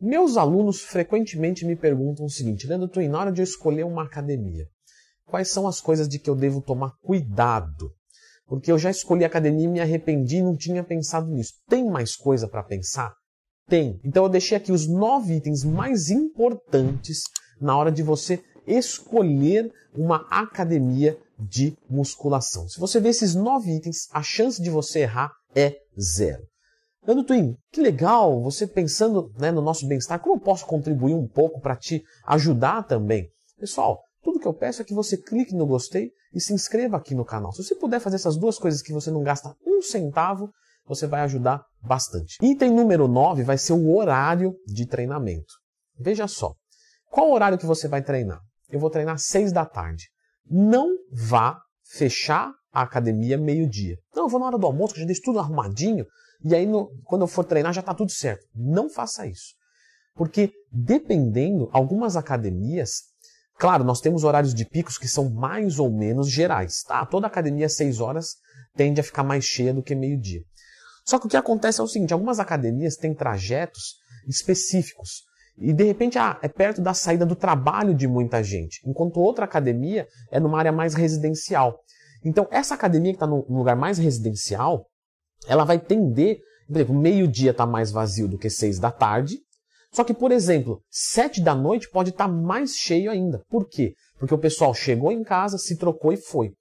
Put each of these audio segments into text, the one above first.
Meus alunos frequentemente me perguntam o seguinte, Leandro Twin, na hora de eu escolher uma academia, quais são as coisas de que eu devo tomar cuidado? Porque eu já escolhi a academia e me arrependi e não tinha pensado nisso. Tem mais coisa para pensar? Tem. Então eu deixei aqui os nove itens mais importantes na hora de você escolher uma academia de musculação. Se você ver esses nove itens, a chance de você errar é zero. Leandro Twin, que legal você pensando né, no nosso bem-estar, como eu posso contribuir um pouco para te ajudar também? Pessoal, tudo que eu peço é que você clique no gostei e se inscreva aqui no canal. Se você puder fazer essas duas coisas que você não gasta um centavo, você vai ajudar bastante. Item número 9 vai ser o horário de treinamento. Veja só, qual horário que você vai treinar? Eu vou treinar às 6 da tarde. Não vá fechar a academia meio-dia. Não, eu vou na hora do almoço, que eu já deixo tudo arrumadinho, e aí no, quando eu for treinar já está tudo certo. Não faça isso. Porque dependendo, algumas academias Claro, nós temos horários de picos que são mais ou menos gerais. Tá? Toda academia às 6 horas tende a ficar mais cheia do que meio-dia. Só que o que acontece é o seguinte: algumas academias têm trajetos específicos. E de repente ah, é perto da saída do trabalho de muita gente, enquanto outra academia é numa área mais residencial. Então, essa academia que está no lugar mais residencial, ela vai tender, por exemplo, meio-dia está mais vazio do que seis da tarde, só que, por exemplo, sete da noite pode estar tá mais cheio ainda. Por quê? Porque o pessoal chegou em casa, se trocou e foi.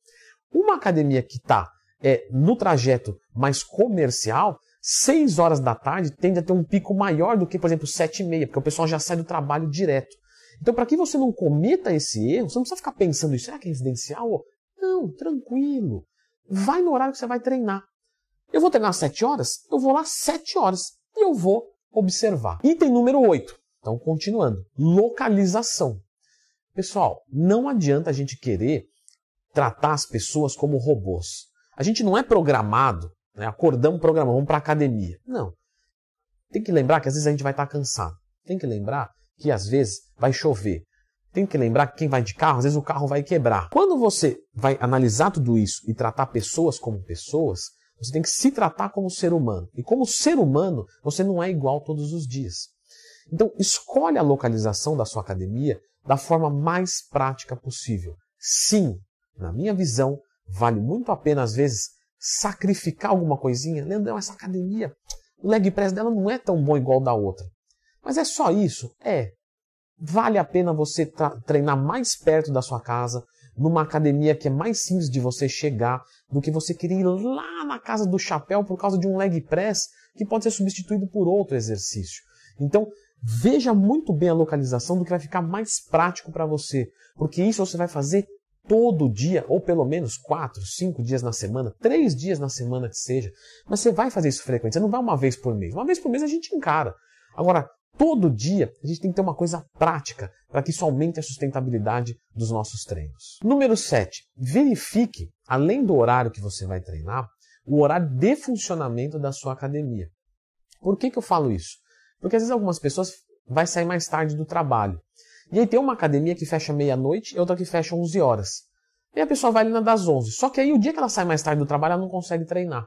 Uma academia que está é, no trajeto mais comercial, seis horas da tarde tende a ter um pico maior do que, por exemplo, sete e meia, porque o pessoal já sai do trabalho direto. Então, para que você não cometa esse erro, você não precisa ficar pensando isso, será que é residencial? Não, tranquilo. Vai no horário que você vai treinar. Eu vou treinar às sete horas? Eu vou lá às sete horas. E eu vou observar. Item número 8. Então, continuando. Localização. Pessoal, não adianta a gente querer tratar as pessoas como robôs. A gente não é programado, né? acordamos, programamos, vamos para academia. Não. Tem que lembrar que às vezes a gente vai estar cansado. Tem que lembrar que às vezes vai chover. Tem que lembrar que quem vai de carro, às vezes o carro vai quebrar. Quando você vai analisar tudo isso e tratar pessoas como pessoas, você tem que se tratar como ser humano. E como ser humano, você não é igual todos os dias. Então, escolhe a localização da sua academia da forma mais prática possível. Sim, na minha visão, vale muito a pena, às vezes, sacrificar alguma coisinha. Leandrão, essa academia, o leg press dela não é tão bom igual da outra. Mas é só isso? É. Vale a pena você treinar mais perto da sua casa, numa academia que é mais simples de você chegar do que você querer ir lá na casa do chapéu por causa de um leg press que pode ser substituído por outro exercício. Então, veja muito bem a localização do que vai ficar mais prático para você, porque isso você vai fazer todo dia, ou pelo menos quatro, cinco dias na semana, três dias na semana que seja. Mas você vai fazer isso frequente, você não vai uma vez por mês. Uma vez por mês a gente encara. Agora, todo dia, a gente tem que ter uma coisa prática para que isso aumente a sustentabilidade dos nossos treinos. Número 7. Verifique, além do horário que você vai treinar, o horário de funcionamento da sua academia. Por que, que eu falo isso? Porque às vezes algumas pessoas vai sair mais tarde do trabalho. E aí tem uma academia que fecha meia-noite e outra que fecha 11 horas. E a pessoa vai ali na das 11. Só que aí o dia que ela sai mais tarde do trabalho, ela não consegue treinar.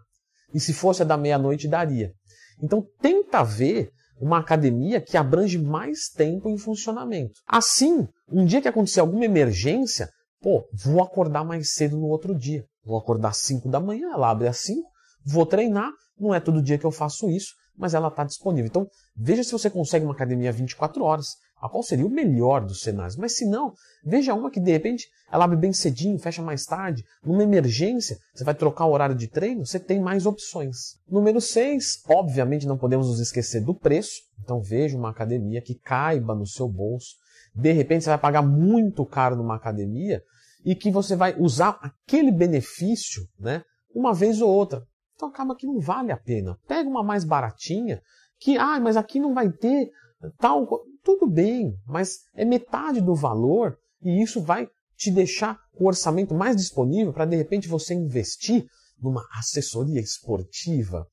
E se fosse a da meia-noite, daria. Então tenta ver uma academia que abrange mais tempo em funcionamento. Assim, um dia que acontecer alguma emergência, pô, vou acordar mais cedo no outro dia. Vou acordar às 5 da manhã, ela abre às 5, vou treinar, não é todo dia que eu faço isso, mas ela está disponível. Então, veja se você consegue uma academia 24 horas, a qual seria o melhor dos cenários. Mas se não, veja uma que de repente ela abre bem cedinho, fecha mais tarde. Numa emergência, você vai trocar o horário de treino, você tem mais opções. Número 6, obviamente não podemos nos esquecer do preço. Então veja uma academia que caiba no seu bolso. De repente você vai pagar muito caro numa academia e que você vai usar aquele benefício, né, uma vez ou outra. Então acaba que não vale a pena. Pega uma mais baratinha, que, ah, mas aqui não vai ter tal tudo bem, mas é metade do valor e isso vai te deixar o orçamento mais disponível para de repente você investir numa assessoria esportiva,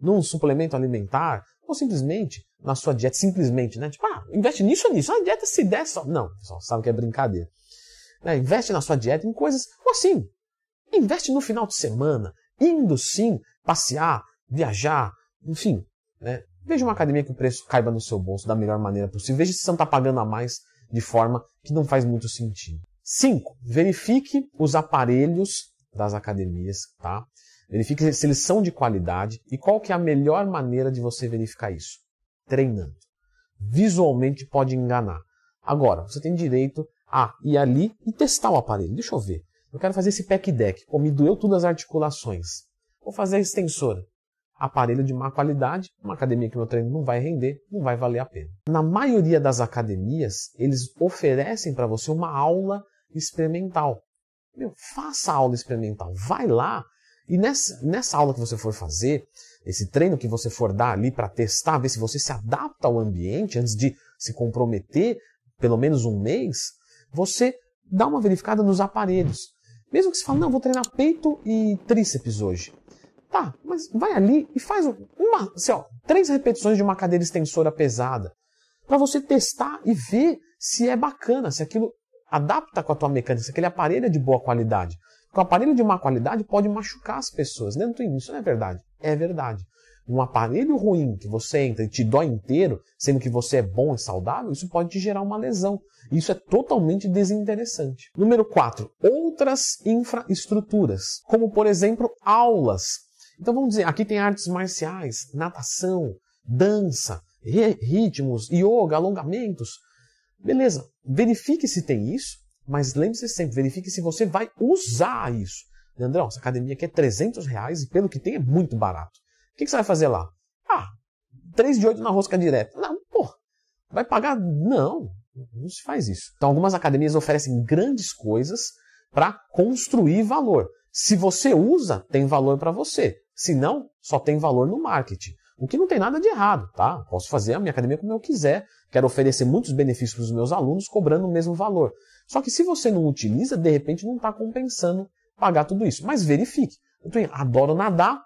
num suplemento alimentar ou simplesmente na sua dieta, simplesmente, né? Tipo, ah, investe nisso ou nisso, a dieta se der só. Não, pessoal, sabe que é brincadeira. É, investe na sua dieta em coisas, ou assim, investe no final de semana, indo sim passear, viajar, enfim, né? Veja uma academia que o preço caiba no seu bolso da melhor maneira possível. Veja se você não está pagando a mais de forma que não faz muito sentido. 5. Verifique os aparelhos das academias, tá? Verifique se eles são de qualidade e qual que é a melhor maneira de você verificar isso? Treinando. Visualmente pode enganar. Agora, você tem direito a ir ali e testar o aparelho. Deixa eu ver. Eu quero fazer esse pack deck. Pô, me doeu tudo as articulações. Vou fazer a extensora. Aparelho de má qualidade, uma academia que meu treino não vai render, não vai valer a pena. Na maioria das academias, eles oferecem para você uma aula experimental. Meu, faça a aula experimental. Vai lá e nessa, nessa aula que você for fazer, esse treino que você for dar ali para testar, ver se você se adapta ao ambiente antes de se comprometer pelo menos um mês, você dá uma verificada nos aparelhos. Mesmo que você fale, não, vou treinar peito e tríceps hoje. Tá, mas vai ali e faz uma, assim, ó, três repetições de uma cadeira extensora pesada. para você testar e ver se é bacana, se aquilo adapta com a tua mecânica, se aquele aparelho é de boa qualidade. Porque o aparelho de má qualidade pode machucar as pessoas. Dentro isso não é verdade. É verdade. Um aparelho ruim que você entra e te dói inteiro, sendo que você é bom e saudável, isso pode te gerar uma lesão. Isso é totalmente desinteressante. Número 4. Outras infraestruturas, como por exemplo aulas. Então vamos dizer, aqui tem artes marciais, natação, dança, ritmos, yoga, alongamentos. Beleza, verifique se tem isso, mas lembre-se sempre, verifique se você vai usar isso. Leandrão, essa academia aqui é 300 reais e pelo que tem é muito barato. Que, que você vai fazer lá? Ah, 3 de 8 na rosca direta. Não, pô, vai pagar? Não, não se faz isso. Então, algumas academias oferecem grandes coisas para construir valor. Se você usa, tem valor para você. Se não, só tem valor no marketing. O que não tem nada de errado, tá? Posso fazer a minha academia como eu quiser. Quero oferecer muitos benefícios para os meus alunos cobrando o mesmo valor. Só que se você não utiliza, de repente não está compensando pagar tudo isso. Mas verifique. Eu adoro nadar,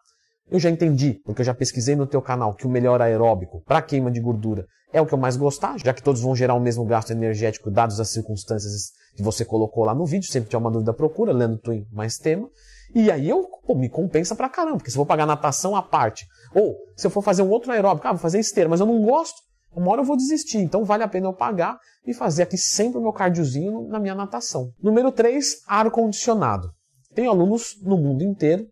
eu já entendi, porque eu já pesquisei no teu canal que o melhor aeróbico para queima de gordura é o que eu mais gostar, já que todos vão gerar o mesmo gasto energético dados as circunstâncias que você colocou lá no vídeo. Sempre tiver uma dúvida, procura, lendo Twin mais tema. E aí eu, pô, me compensa pra caramba, porque se eu vou pagar natação à parte, ou se eu for fazer um outro aeróbico, ah, vou fazer esteira, mas eu não gosto, uma hora eu vou desistir. Então vale a pena eu pagar e fazer aqui sempre o meu cardiozinho na minha natação. Número 3, ar-condicionado. Tenho alunos no mundo inteiro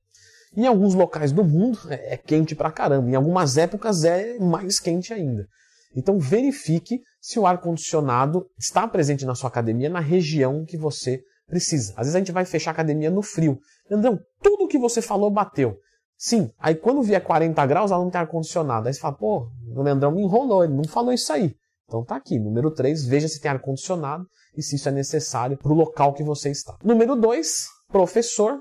em alguns locais do mundo é, é quente pra caramba, em algumas épocas é mais quente ainda. Então verifique se o ar-condicionado está presente na sua academia na região que você precisa. Às vezes a gente vai fechar a academia no frio. Leandrão, tudo que você falou bateu. Sim, aí quando vier 40 graus, ela não tem ar-condicionado. Aí você fala, pô, o Leandrão me enrolou, ele não falou isso aí. Então tá aqui, número 3, veja se tem ar-condicionado e se isso é necessário para o local que você está. Número 2, professor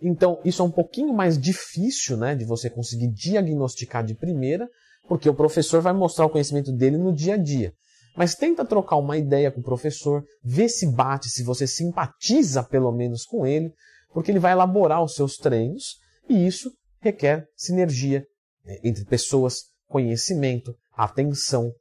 então, isso é um pouquinho mais difícil né, de você conseguir diagnosticar de primeira, porque o professor vai mostrar o conhecimento dele no dia a dia. Mas tenta trocar uma ideia com o professor, vê se bate, se você simpatiza pelo menos com ele, porque ele vai elaborar os seus treinos e isso requer sinergia né, entre pessoas, conhecimento, atenção.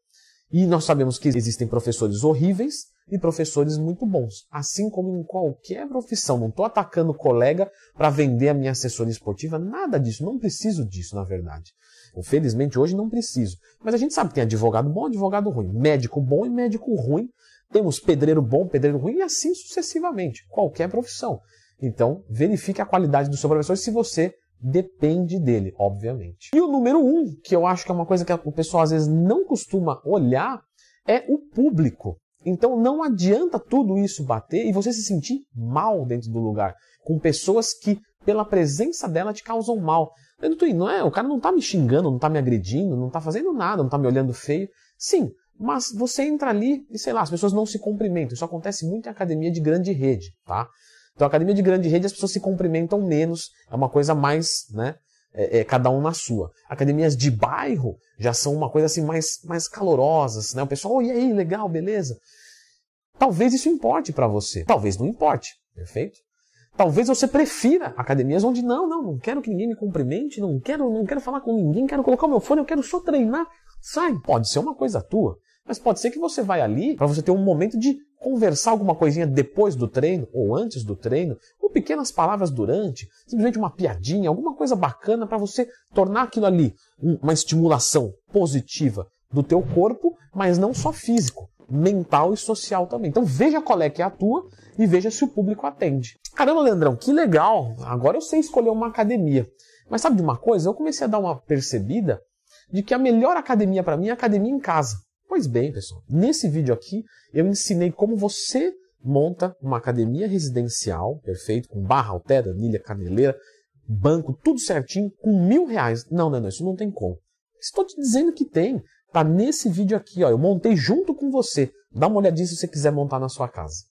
E nós sabemos que existem professores horríveis e professores muito bons, assim como em qualquer profissão. Não estou atacando colega para vender a minha assessoria esportiva, nada disso, não preciso disso, na verdade. Infelizmente, hoje não preciso. Mas a gente sabe que tem advogado bom, advogado ruim, médico bom e médico ruim. Temos pedreiro bom, pedreiro ruim e assim sucessivamente, qualquer profissão. Então, verifique a qualidade do seu professor se você depende dele, obviamente. E o número um, que eu acho que é uma coisa que o pessoal às vezes não costuma olhar, é o público. Então não adianta tudo isso bater e você se sentir mal dentro do lugar, com pessoas que, pela presença dela, te causam mal. Não é, o cara não está me xingando, não está me agredindo, não está fazendo nada, não está me olhando feio. Sim, mas você entra ali e sei lá, as pessoas não se cumprimentam. Isso acontece muito em academia de grande rede, tá? Então, academia de grande rede, as pessoas se cumprimentam menos, é uma coisa mais, né? é, é, cada um na sua. Academias de bairro já são uma coisa assim mais, mais calorosas, né? O pessoal, oh, e aí, legal, beleza. Talvez isso importe para você, talvez não importe, perfeito? Talvez você prefira academias onde não, não, não quero que ninguém me cumprimente, não quero, não quero falar com ninguém, quero colocar o meu fone, eu quero só treinar. Sai, pode ser uma coisa tua, mas pode ser que você vai ali para você ter um momento de conversar alguma coisinha depois do treino ou antes do treino, ou pequenas palavras durante, simplesmente uma piadinha, alguma coisa bacana para você tornar aquilo ali uma estimulação positiva do teu corpo, mas não só físico, mental e social também. Então veja qual é que é a tua e veja se o público atende. Caramba, Leandrão, que legal! Agora eu sei escolher uma academia. Mas sabe de uma coisa? Eu comecei a dar uma percebida de que a melhor academia para mim é a academia em casa. Pois bem, pessoal, nesse vídeo aqui eu ensinei como você monta uma academia residencial, perfeito, com barra, altera, anilha, caneleira, banco, tudo certinho, com mil reais. Não, não, não, isso não tem como. Estou te dizendo que tem. Tá nesse vídeo aqui, ó. Eu montei junto com você. Dá uma olhadinha se você quiser montar na sua casa.